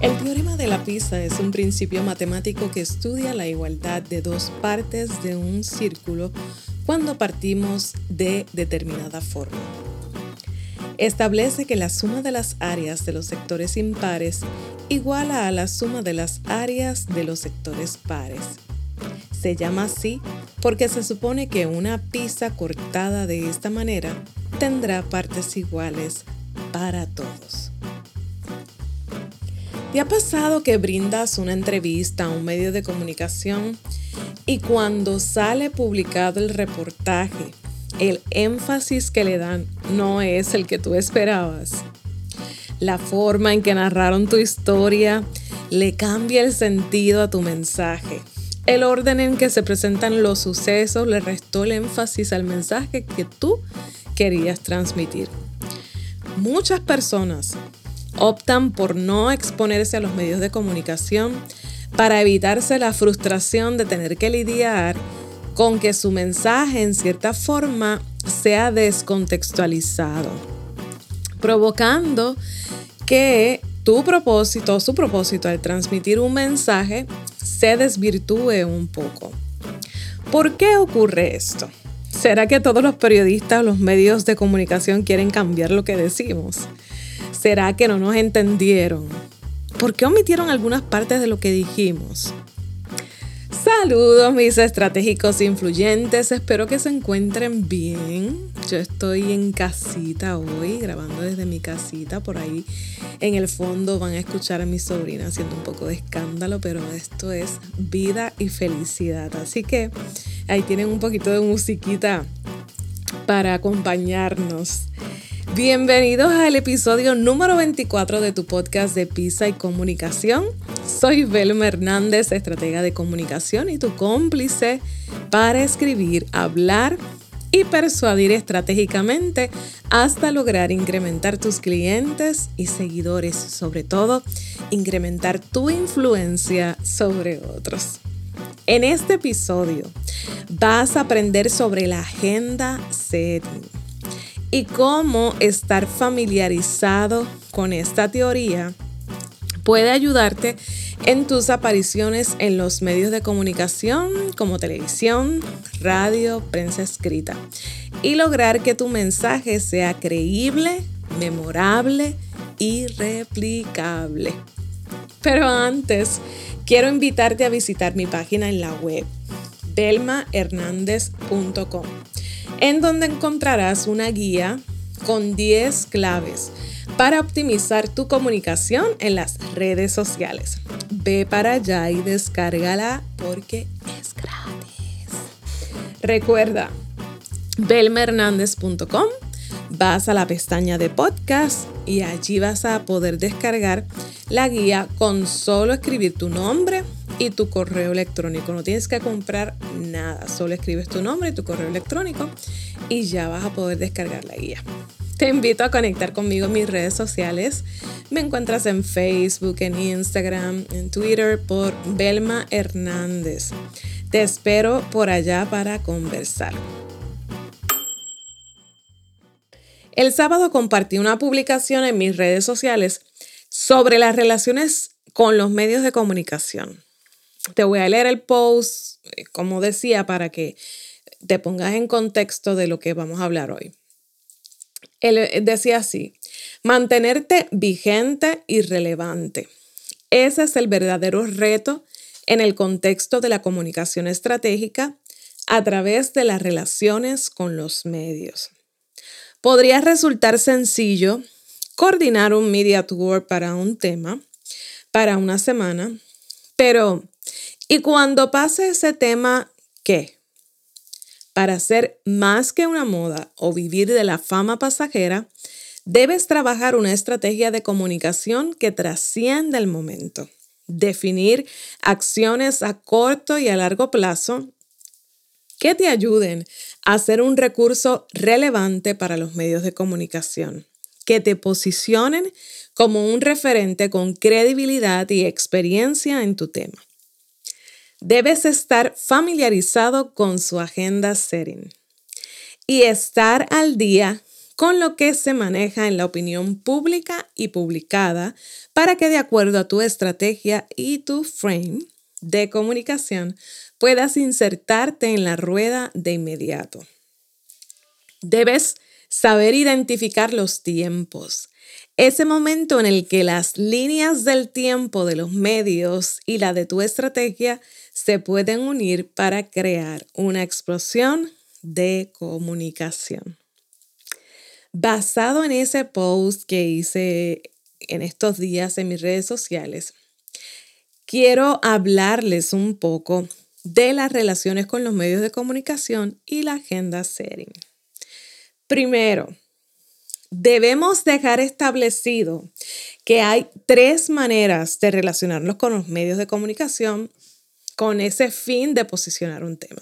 El teorema de la pizza es un principio matemático que estudia la igualdad de dos partes de un círculo cuando partimos de determinada forma. Establece que la suma de las áreas de los sectores impares iguala a la suma de las áreas de los sectores pares. Se llama así porque se supone que una pizza cortada de esta manera tendrá partes iguales para todos. ¿Te ha pasado que brindas una entrevista a un medio de comunicación y cuando sale publicado el reportaje, el énfasis que le dan no es el que tú esperabas? La forma en que narraron tu historia le cambia el sentido a tu mensaje. El orden en que se presentan los sucesos le restó el énfasis al mensaje que tú querías transmitir. Muchas personas optan por no exponerse a los medios de comunicación para evitarse la frustración de tener que lidiar con que su mensaje en cierta forma sea descontextualizado, provocando que tu propósito, su propósito al transmitir un mensaje se desvirtúe un poco. ¿Por qué ocurre esto? ¿Será que todos los periodistas o los medios de comunicación quieren cambiar lo que decimos? ¿Será que no nos entendieron? ¿Por qué omitieron algunas partes de lo que dijimos? Saludos mis estratégicos influyentes, espero que se encuentren bien. Yo estoy en casita hoy, grabando desde mi casita, por ahí en el fondo van a escuchar a mi sobrina haciendo un poco de escándalo, pero esto es vida y felicidad. Así que ahí tienen un poquito de musiquita para acompañarnos. Bienvenidos al episodio número 24 de tu podcast de Pisa y Comunicación. Soy Velma Hernández, estratega de comunicación y tu cómplice para escribir, hablar y persuadir estratégicamente hasta lograr incrementar tus clientes y seguidores, sobre todo incrementar tu influencia sobre otros. En este episodio vas a aprender sobre la agenda setting y cómo estar familiarizado con esta teoría puede ayudarte en tus apariciones en los medios de comunicación como televisión, radio, prensa escrita y lograr que tu mensaje sea creíble, memorable y replicable. Pero antes, quiero invitarte a visitar mi página en la web, belmahernandez.com en donde encontrarás una guía con 10 claves para optimizar tu comunicación en las redes sociales. Ve para allá y descárgala porque es gratis. Recuerda, belmehernandez.com, vas a la pestaña de podcast y allí vas a poder descargar la guía con solo escribir tu nombre, y tu correo electrónico. No tienes que comprar nada, solo escribes tu nombre y tu correo electrónico y ya vas a poder descargar la guía. Te invito a conectar conmigo en mis redes sociales. Me encuentras en Facebook, en Instagram, en Twitter por Belma Hernández. Te espero por allá para conversar. El sábado compartí una publicación en mis redes sociales sobre las relaciones con los medios de comunicación. Te voy a leer el post, eh, como decía, para que te pongas en contexto de lo que vamos a hablar hoy. Él eh, decía así, mantenerte vigente y relevante. Ese es el verdadero reto en el contexto de la comunicación estratégica a través de las relaciones con los medios. Podría resultar sencillo coordinar un media tour para un tema, para una semana, pero y cuando pase ese tema, ¿qué? Para ser más que una moda o vivir de la fama pasajera, debes trabajar una estrategia de comunicación que trascienda el momento. Definir acciones a corto y a largo plazo que te ayuden a ser un recurso relevante para los medios de comunicación, que te posicionen como un referente con credibilidad y experiencia en tu tema. Debes estar familiarizado con su agenda setting y estar al día con lo que se maneja en la opinión pública y publicada para que de acuerdo a tu estrategia y tu frame de comunicación puedas insertarte en la rueda de inmediato. Debes saber identificar los tiempos, ese momento en el que las líneas del tiempo de los medios y la de tu estrategia se pueden unir para crear una explosión de comunicación. Basado en ese post que hice en estos días en mis redes sociales, quiero hablarles un poco de las relaciones con los medios de comunicación y la agenda setting. Primero, debemos dejar establecido que hay tres maneras de relacionarnos con los medios de comunicación con ese fin de posicionar un tema.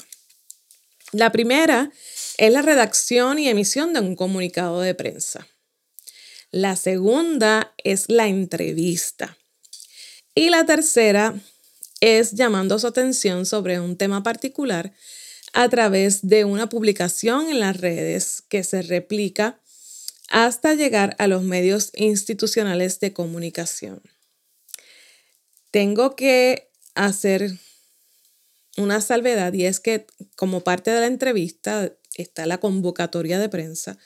La primera es la redacción y emisión de un comunicado de prensa. La segunda es la entrevista. Y la tercera es llamando su atención sobre un tema particular a través de una publicación en las redes que se replica hasta llegar a los medios institucionales de comunicación. Tengo que hacer una salvedad y es que como parte de la entrevista está la convocatoria de prensa,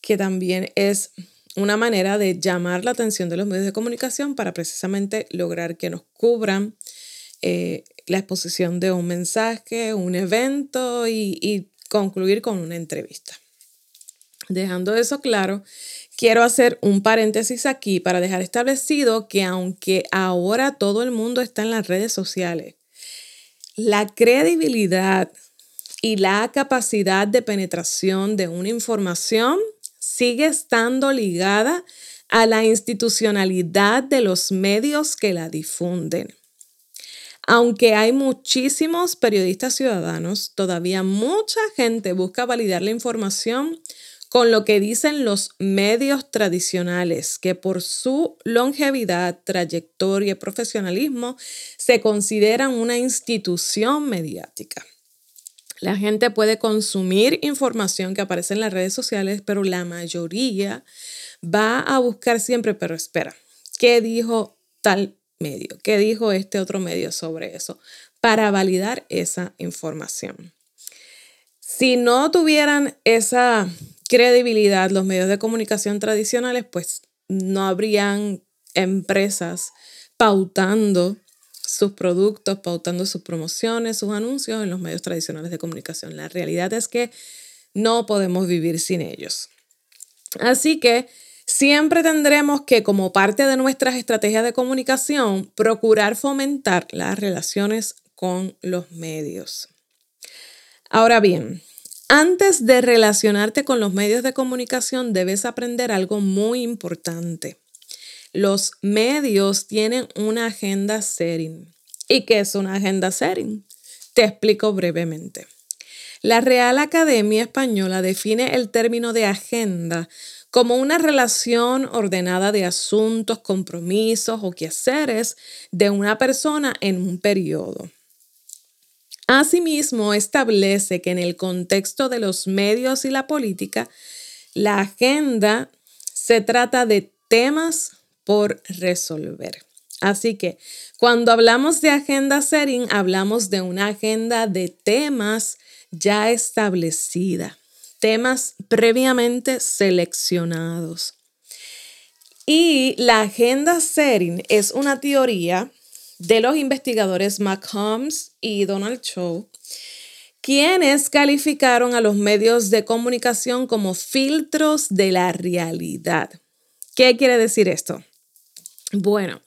que también es una manera de llamar la atención de los medios de comunicación para precisamente lograr que nos cubran eh, la exposición de un mensaje, un evento y, y concluir con una entrevista. Dejando eso claro, quiero hacer un paréntesis aquí para dejar establecido que aunque ahora todo el mundo está en las redes sociales, la credibilidad y la capacidad de penetración de una información sigue estando ligada a la institucionalidad de los medios que la difunden. Aunque hay muchísimos periodistas ciudadanos, todavía mucha gente busca validar la información con lo que dicen los medios tradicionales, que por su longevidad, trayectoria y profesionalismo se consideran una institución mediática. La gente puede consumir información que aparece en las redes sociales, pero la mayoría va a buscar siempre, pero espera, ¿qué dijo tal medio? ¿Qué dijo este otro medio sobre eso? Para validar esa información. Si no tuvieran esa credibilidad los medios de comunicación tradicionales, pues no habrían empresas pautando sus productos, pautando sus promociones, sus anuncios en los medios tradicionales de comunicación. La realidad es que no podemos vivir sin ellos. Así que siempre tendremos que, como parte de nuestras estrategias de comunicación, procurar fomentar las relaciones con los medios. Ahora bien, antes de relacionarte con los medios de comunicación, debes aprender algo muy importante. Los medios tienen una agenda setting. ¿Y qué es una agenda setting? Te explico brevemente. La Real Academia Española define el término de agenda como una relación ordenada de asuntos, compromisos o quehaceres de una persona en un periodo. Asimismo, establece que en el contexto de los medios y la política, la agenda se trata de temas por resolver. Así que cuando hablamos de agenda setting, hablamos de una agenda de temas ya establecida, temas previamente seleccionados. Y la agenda setting es una teoría de los investigadores McCombs y Donald Cho, quienes calificaron a los medios de comunicación como filtros de la realidad. ¿Qué quiere decir esto? Bueno,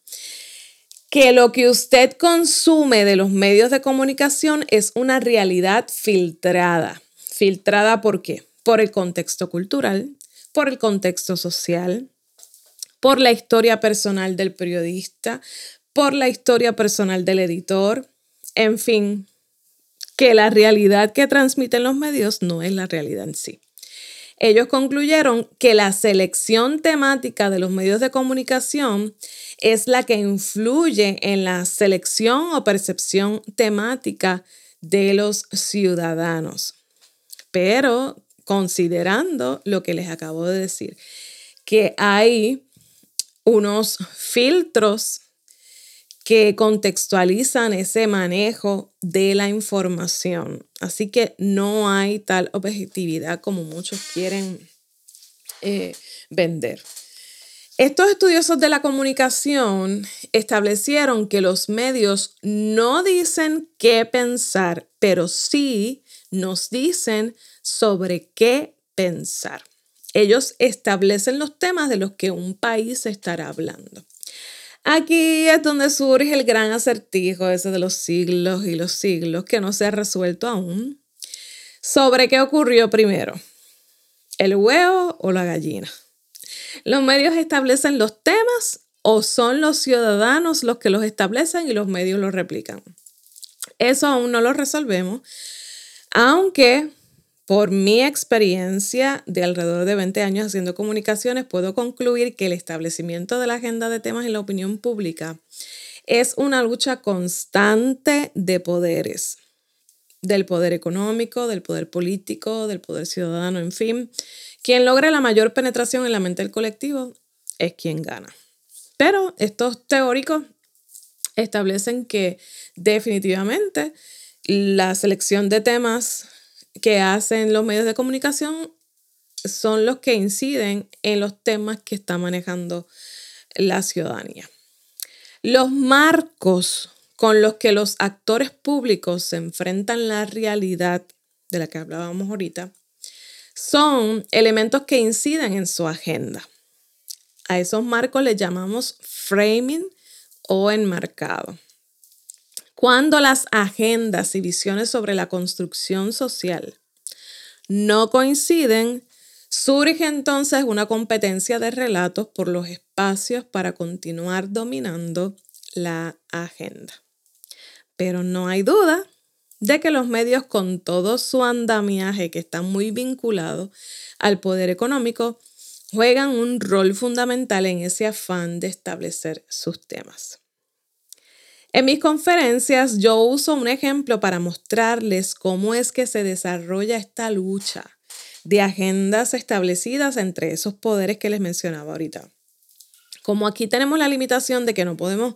que lo que usted consume de los medios de comunicación es una realidad filtrada. ¿Filtrada por qué? Por el contexto cultural, por el contexto social, por la historia personal del periodista, por la historia personal del editor, en fin, que la realidad que transmiten los medios no es la realidad en sí. ellos concluyeron que la selección temática de los medios de comunicación es la que influye en la selección o percepción temática de los ciudadanos. Pero considerando lo que les acabo de decir, que hay unos filtros que contextualizan ese manejo de la información. Así que no hay tal objetividad como muchos quieren eh, vender. Estos estudiosos de la comunicación establecieron que los medios no dicen qué pensar, pero sí nos dicen sobre qué pensar. Ellos establecen los temas de los que un país estará hablando. Aquí es donde surge el gran acertijo ese de los siglos y los siglos que no se ha resuelto aún. Sobre qué ocurrió primero, el huevo o la gallina. Los medios establecen los temas o son los ciudadanos los que los establecen y los medios los replican. Eso aún no lo resolvemos, aunque por mi experiencia de alrededor de 20 años haciendo comunicaciones, puedo concluir que el establecimiento de la agenda de temas en la opinión pública es una lucha constante de poderes, del poder económico, del poder político, del poder ciudadano, en fin. Quien logra la mayor penetración en la mente del colectivo es quien gana. Pero estos teóricos establecen que definitivamente la selección de temas que hacen los medios de comunicación son los que inciden en los temas que está manejando la ciudadanía. Los marcos con los que los actores públicos se enfrentan la realidad de la que hablábamos ahorita son elementos que inciden en su agenda. A esos marcos les llamamos framing o enmarcado. Cuando las agendas y visiones sobre la construcción social no coinciden, surge entonces una competencia de relatos por los espacios para continuar dominando la agenda. Pero no hay duda de que los medios con todo su andamiaje que está muy vinculado al poder económico juegan un rol fundamental en ese afán de establecer sus temas. En mis conferencias yo uso un ejemplo para mostrarles cómo es que se desarrolla esta lucha de agendas establecidas entre esos poderes que les mencionaba ahorita. Como aquí tenemos la limitación de que no podemos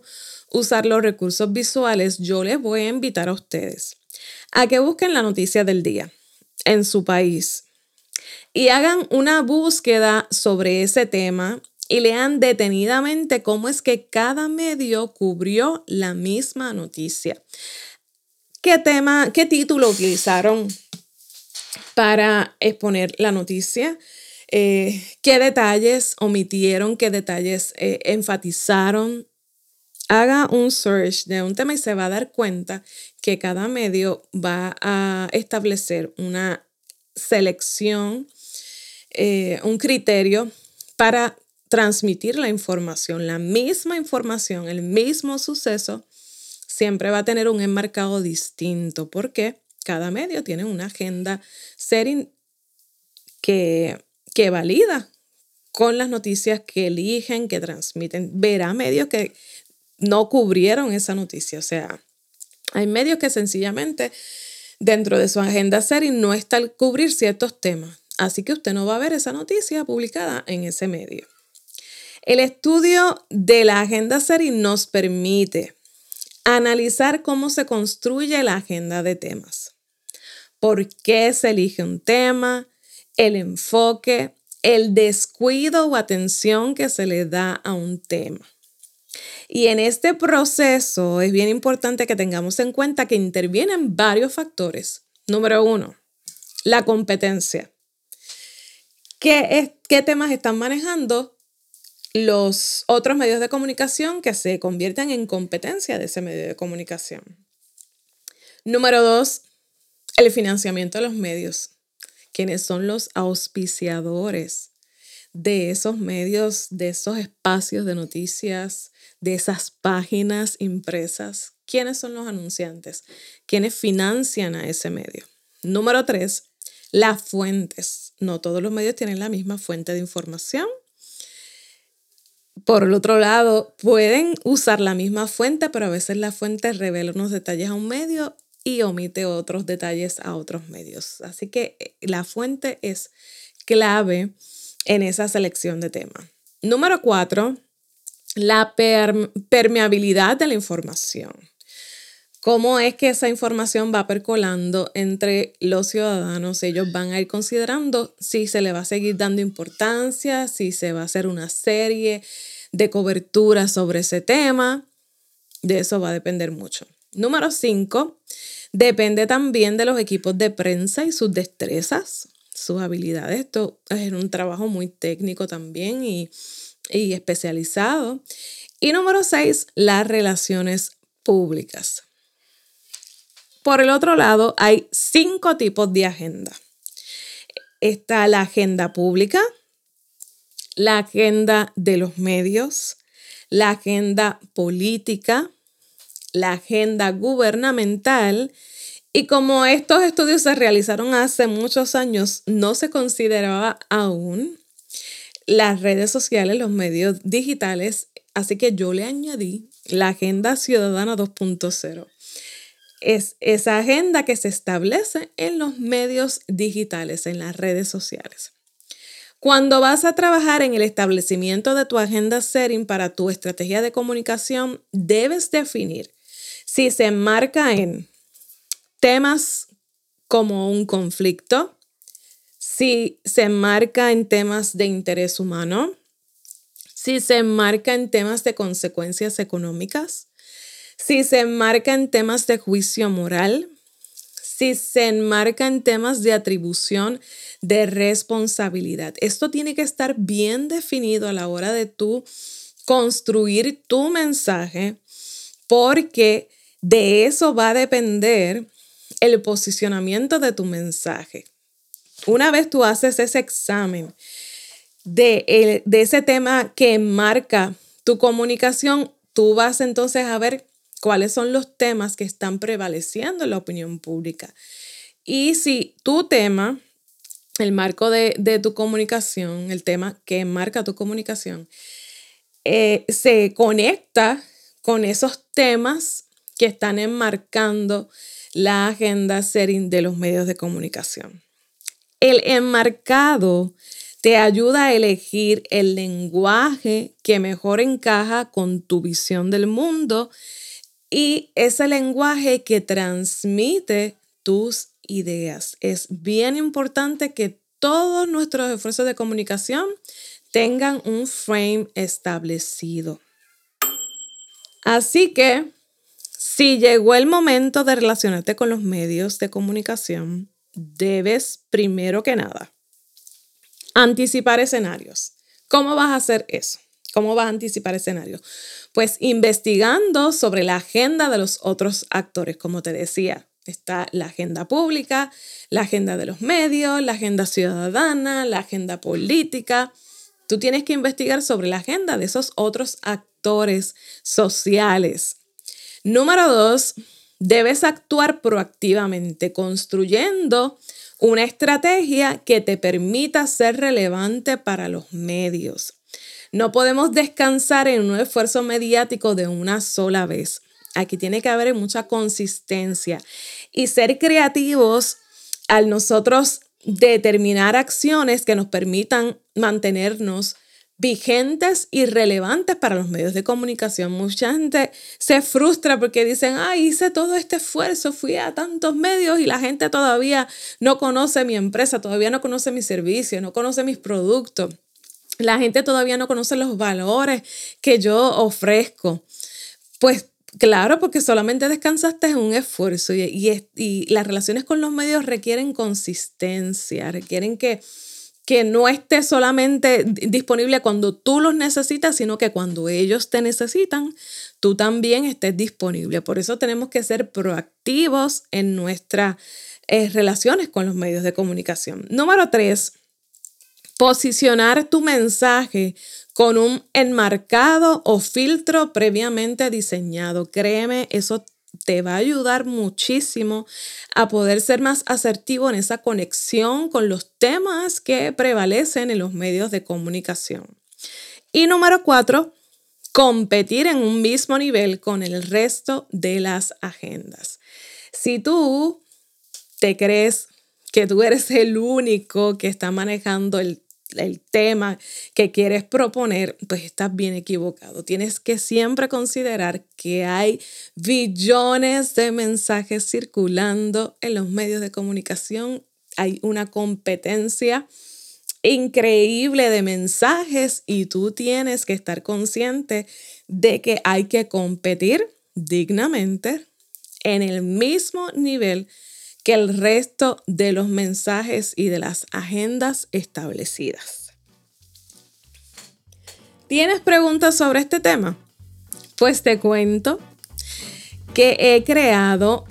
usar los recursos visuales, yo les voy a invitar a ustedes a que busquen la noticia del día en su país y hagan una búsqueda sobre ese tema y lean detenidamente cómo es que cada medio cubrió la misma noticia. ¿Qué tema, qué título utilizaron para exponer la noticia? Eh, ¿Qué detalles omitieron? ¿Qué detalles eh, enfatizaron? Haga un search de un tema y se va a dar cuenta que cada medio va a establecer una selección, eh, un criterio para transmitir la información, la misma información, el mismo suceso, siempre va a tener un enmarcado distinto porque cada medio tiene una agenda setting que, que valida con las noticias que eligen, que transmiten. Verá medios que no cubrieron esa noticia. O sea, hay medios que sencillamente dentro de su agenda setting no está el cubrir ciertos temas. Así que usted no va a ver esa noticia publicada en ese medio. El estudio de la agenda SERI nos permite analizar cómo se construye la agenda de temas, por qué se elige un tema, el enfoque, el descuido o atención que se le da a un tema. Y en este proceso es bien importante que tengamos en cuenta que intervienen varios factores. Número uno, la competencia. ¿Qué, qué temas están manejando? Los otros medios de comunicación que se conviertan en competencia de ese medio de comunicación. Número dos, el financiamiento de los medios. quienes son los auspiciadores de esos medios, de esos espacios de noticias, de esas páginas impresas? ¿Quiénes son los anunciantes? ¿Quiénes financian a ese medio? Número tres, Las fuentes. No todos los medios tienen la misma fuente de información. Por el otro lado, pueden usar la misma fuente, pero a veces la fuente revela unos detalles a un medio y omite otros detalles a otros medios. Así que eh, la fuente es clave en esa selección de tema. Número cuatro, la permeabilidad de la información. ¿Cómo es que esa información va percolando entre los ciudadanos? Ellos van a ir considerando si se le va a seguir dando importancia, si se va a hacer una serie de cobertura sobre ese tema. De eso va a depender mucho. Número cinco, depende también de los equipos de prensa y sus destrezas, sus habilidades. Esto es un trabajo muy técnico también y, y especializado. Y número seis, las relaciones públicas. Por el otro lado, hay cinco tipos de agenda. Está la agenda pública, la agenda de los medios, la agenda política, la agenda gubernamental. Y como estos estudios se realizaron hace muchos años, no se consideraba aún las redes sociales, los medios digitales, así que yo le añadí la Agenda Ciudadana 2.0 es esa agenda que se establece en los medios digitales, en las redes sociales. Cuando vas a trabajar en el establecimiento de tu agenda setting para tu estrategia de comunicación, debes definir si se enmarca en temas como un conflicto, si se enmarca en temas de interés humano, si se enmarca en temas de consecuencias económicas, si se enmarca en temas de juicio moral, si se enmarca en temas de atribución de responsabilidad. Esto tiene que estar bien definido a la hora de tú construir tu mensaje porque de eso va a depender el posicionamiento de tu mensaje. Una vez tú haces ese examen de, de ese tema que enmarca tu comunicación, tú vas entonces a ver cuáles son los temas que están prevaleciendo en la opinión pública. Y si tu tema, el marco de, tu comunicación, el tema que marca tu comunicación, eh, se conecta con esos temas que están enmarcando la agenda setting de los medios de comunicación. El enmarcado te ayuda a elegir el lenguaje que mejor encaja con tu visión del mundo y ese lenguaje que transmite tus ideas. Es bien importante que todos nuestros esfuerzos de comunicación tengan un frame establecido. Así que, si llegó el momento de relacionarte con los medios de comunicación, debes, primero que nada, anticipar escenarios. ¿Cómo vas a hacer eso? ¿Cómo vas a anticipar escenarios? Pues investigando sobre la agenda de los otros actores, como te decía. Está la agenda pública, la agenda de los medios, la agenda ciudadana, la agenda política. Tú tienes que investigar sobre la agenda de esos otros actores sociales. Número dos, debes actuar proactivamente, construyendo una estrategia que te permita ser relevante para los medios. No podemos descansar en un esfuerzo mediático de una sola vez. Aquí tiene que haber mucha consistencia y ser creativos al nosotros determinar acciones que nos permitan mantenernos vigentes y relevantes para los medios de comunicación. Mucha gente se frustra porque dicen, ah, hice todo este esfuerzo, fui a tantos medios y la gente todavía no conoce mi empresa, todavía no conoce mi servicio, no conoce mis productos. La gente todavía no conoce los valores que yo ofrezco. Pues claro, porque solamente descansaste en un esfuerzo y, y, las relaciones con los medios requieren consistencia, requieren que, que no esté solamente disponible cuando tú los necesitas, sino que cuando ellos te necesitan, tú también estés disponible. Por eso tenemos que ser proactivos en nuestras eh, relaciones con los medios de comunicación. Número tres, Posicionar tu mensaje con un enmarcado o filtro previamente diseñado. Créeme, eso te va a ayudar muchísimo a poder ser más asertivo en esa conexión con los temas que prevalecen en los medios de comunicación. Y número cuatro, competir en un mismo nivel con el resto de las agendas. Si tú te crees que tú eres el único que está manejando el, tema que quieres proponer, pues estás bien equivocado. Tienes que siempre considerar que hay billones de mensajes circulando en los medios de comunicación. Hay una competencia increíble de mensajes y tú tienes que estar consciente de que hay que competir dignamente en el mismo nivel que el resto de los mensajes y de las agendas establecidas. ¿Tienes preguntas sobre este tema? Pues te cuento que he creado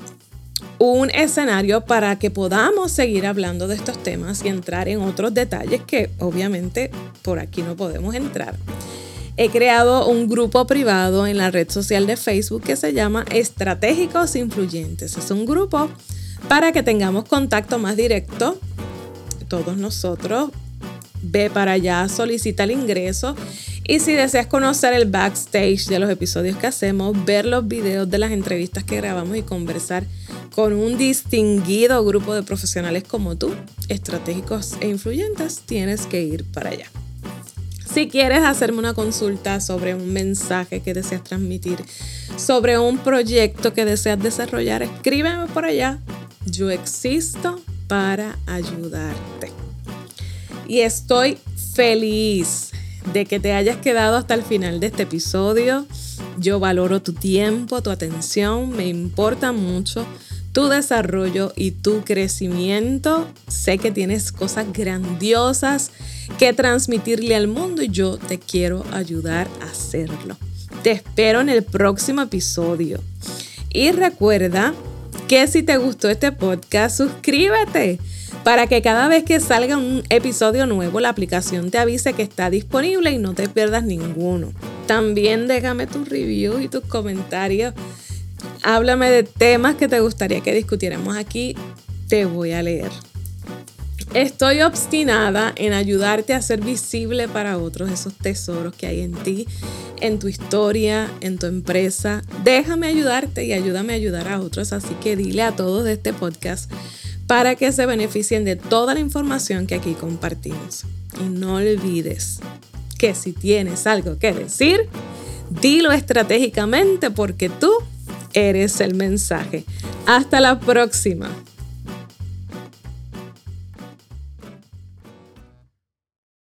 un escenario para que podamos seguir hablando de estos temas y entrar en otros detalles que obviamente por aquí no podemos entrar. He creado un grupo privado en la red social de Facebook que se llama Estratégicos Influyentes. Es un grupo para que tengamos contacto más directo, todos nosotros, ve para allá, solicita el ingreso y si deseas conocer el backstage de los episodios que hacemos, ver los videos de las entrevistas que grabamos y conversar con un distinguido grupo de profesionales como tú, estratégicos e influyentes, tienes que ir para allá. Si quieres hacerme una consulta sobre un mensaje que deseas transmitir, sobre un proyecto que deseas desarrollar, escríbeme por allá yo existo para ayudarte. Y estoy feliz de que te hayas quedado hasta el final de este episodio. Yo valoro tu tiempo, tu atención, me importa mucho tu desarrollo y tu crecimiento. Sé que tienes cosas grandiosas que transmitirle al mundo y yo te quiero ayudar a hacerlo. Te espero en el próximo episodio. Y recuerda que si te gustó este podcast, suscríbete para que cada vez que salga un episodio nuevo, la aplicación te avise que está disponible y no te pierdas ninguno. También déjame tus reviews y tus comentarios. Háblame de temas que te gustaría que discutiéramos aquí. Te voy a leer. Estoy obstinada en ayudarte a ser visible para otros esos tesoros que hay en ti, en tu historia, en tu empresa. Déjame ayudarte y ayúdame a ayudar a otros, así que dile a todos de este podcast para que se beneficien de toda la información que aquí compartimos. Y no olvides que si tienes algo que decir, dilo estratégicamente porque tú eres el mensaje. Hasta la próxima.